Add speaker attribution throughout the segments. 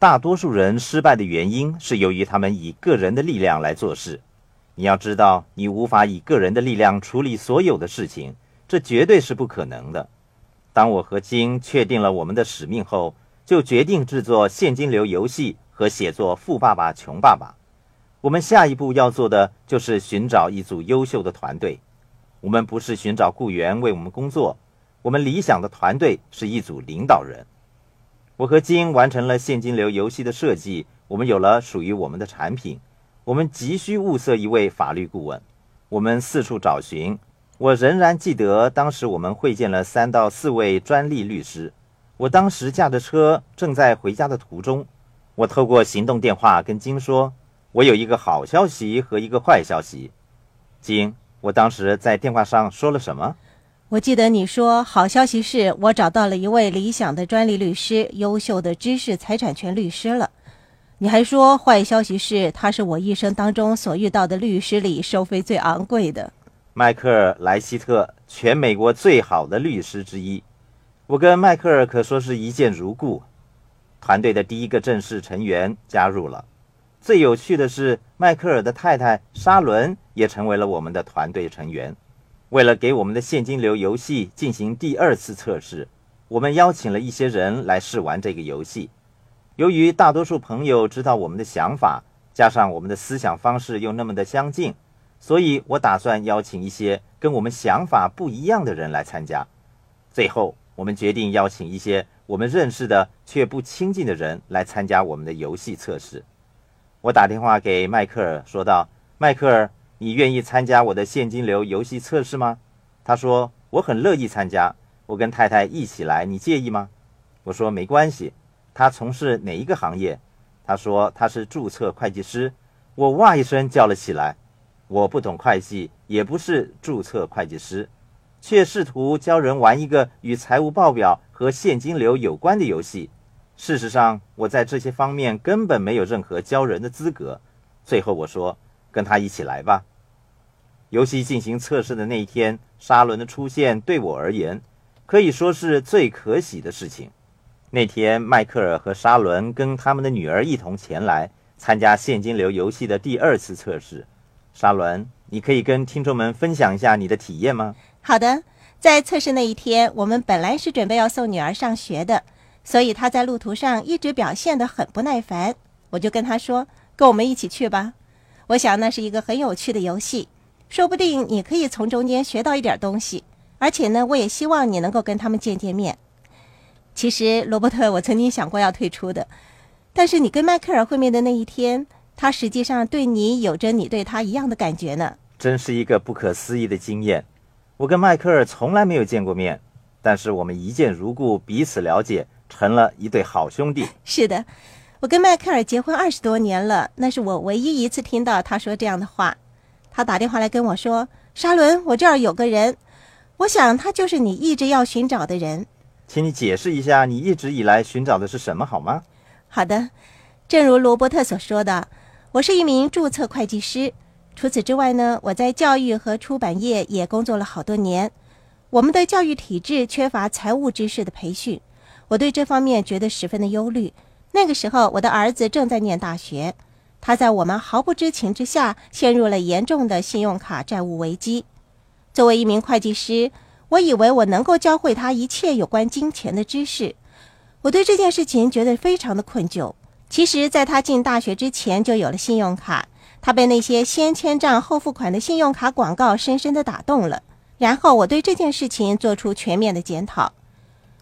Speaker 1: 大多数人失败的原因是由于他们以个人的力量来做事。你要知道，你无法以个人的力量处理所有的事情，这绝对是不可能的。当我和金确定了我们的使命后，就决定制作现金流游戏和写作《富爸爸穷爸爸》。我们下一步要做的就是寻找一组优秀的团队。我们不是寻找雇员为我们工作，我们理想的团队是一组领导人。我和金完成了现金流游戏的设计，我们有了属于我们的产品。我们急需物色一位法律顾问，我们四处找寻。我仍然记得当时我们会见了三到四位专利律师。我当时驾着车正在回家的途中，我透过行动电话跟金说：“我有一个好消息和一个坏消息。”金，我当时在电话上说了什么？
Speaker 2: 我记得你说，好消息是我找到了一位理想的专利律师，优秀的知识财产权律师了。你还说，坏消息是他是我一生当中所遇到的律师里收费最昂贵的。
Speaker 1: 迈克尔·莱希特，全美国最好的律师之一。我跟迈克尔可说是一见如故。团队的第一个正式成员加入了。最有趣的是，迈克尔的太太沙伦也成为了我们的团队成员。为了给我们的现金流游戏进行第二次测试，我们邀请了一些人来试玩这个游戏。由于大多数朋友知道我们的想法，加上我们的思想方式又那么的相近，所以我打算邀请一些跟我们想法不一样的人来参加。最后，我们决定邀请一些我们认识的却不亲近的人来参加我们的游戏测试。我打电话给迈克尔，说道：“迈克尔。”你愿意参加我的现金流游戏测试吗？他说我很乐意参加，我跟太太一起来，你介意吗？我说没关系。他从事哪一个行业？他说他是注册会计师。我哇一声叫了起来。我不懂会计，也不是注册会计师，却试图教人玩一个与财务报表和现金流有关的游戏。事实上，我在这些方面根本没有任何教人的资格。最后我说。跟他一起来吧。游戏进行测试的那一天，沙伦的出现对我而言可以说是最可喜的事情。那天，迈克尔和沙伦跟他们的女儿一同前来参加现金流游戏的第二次测试。沙伦，你可以跟听众们分享一下你的体验吗？
Speaker 2: 好的，在测试那一天，我们本来是准备要送女儿上学的，所以她在路途上一直表现得很不耐烦。我就跟她说：“跟我们一起去吧。”我想那是一个很有趣的游戏，说不定你可以从中间学到一点东西。而且呢，我也希望你能够跟他们见见面。其实，罗伯特，我曾经想过要退出的，但是你跟迈克尔会面的那一天，他实际上对你有着你对他一样的感觉呢。
Speaker 1: 真是一个不可思议的经验。我跟迈克尔从来没有见过面，但是我们一见如故，彼此了解，成了一对好兄弟。
Speaker 2: 是的。我跟迈克尔结婚二十多年了，那是我唯一一次听到他说这样的话。他打电话来跟我说：“沙伦，我这儿有个人，我想他就是你一直要寻找的人。”
Speaker 1: 请你解释一下，你一直以来寻找的是什么好吗？
Speaker 2: 好的，正如罗伯特所说的，我是一名注册会计师。除此之外呢，我在教育和出版业也工作了好多年。我们的教育体制缺乏财务知识的培训，我对这方面觉得十分的忧虑。那个时候，我的儿子正在念大学，他在我们毫不知情之下陷入了严重的信用卡债务危机。作为一名会计师，我以为我能够教会他一切有关金钱的知识。我对这件事情觉得非常的困疚。其实，在他进大学之前就有了信用卡，他被那些先签账后付款的信用卡广告深深的打动了。然后，我对这件事情做出全面的检讨。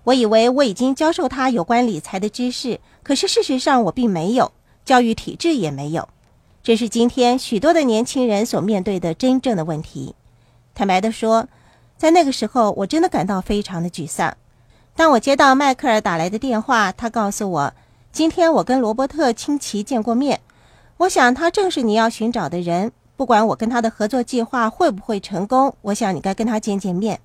Speaker 2: 我以为我已经教授他有关理财的知识，可是事实上我并没有，教育体制也没有。这是今天许多的年轻人所面对的真正的问题。坦白地说，在那个时候，我真的感到非常的沮丧。当我接到迈克尔打来的电话，他告诉我，今天我跟罗伯特清奇见过面。我想他正是你要寻找的人。不管我跟他的合作计划会不会成功，我想你该跟他见见面。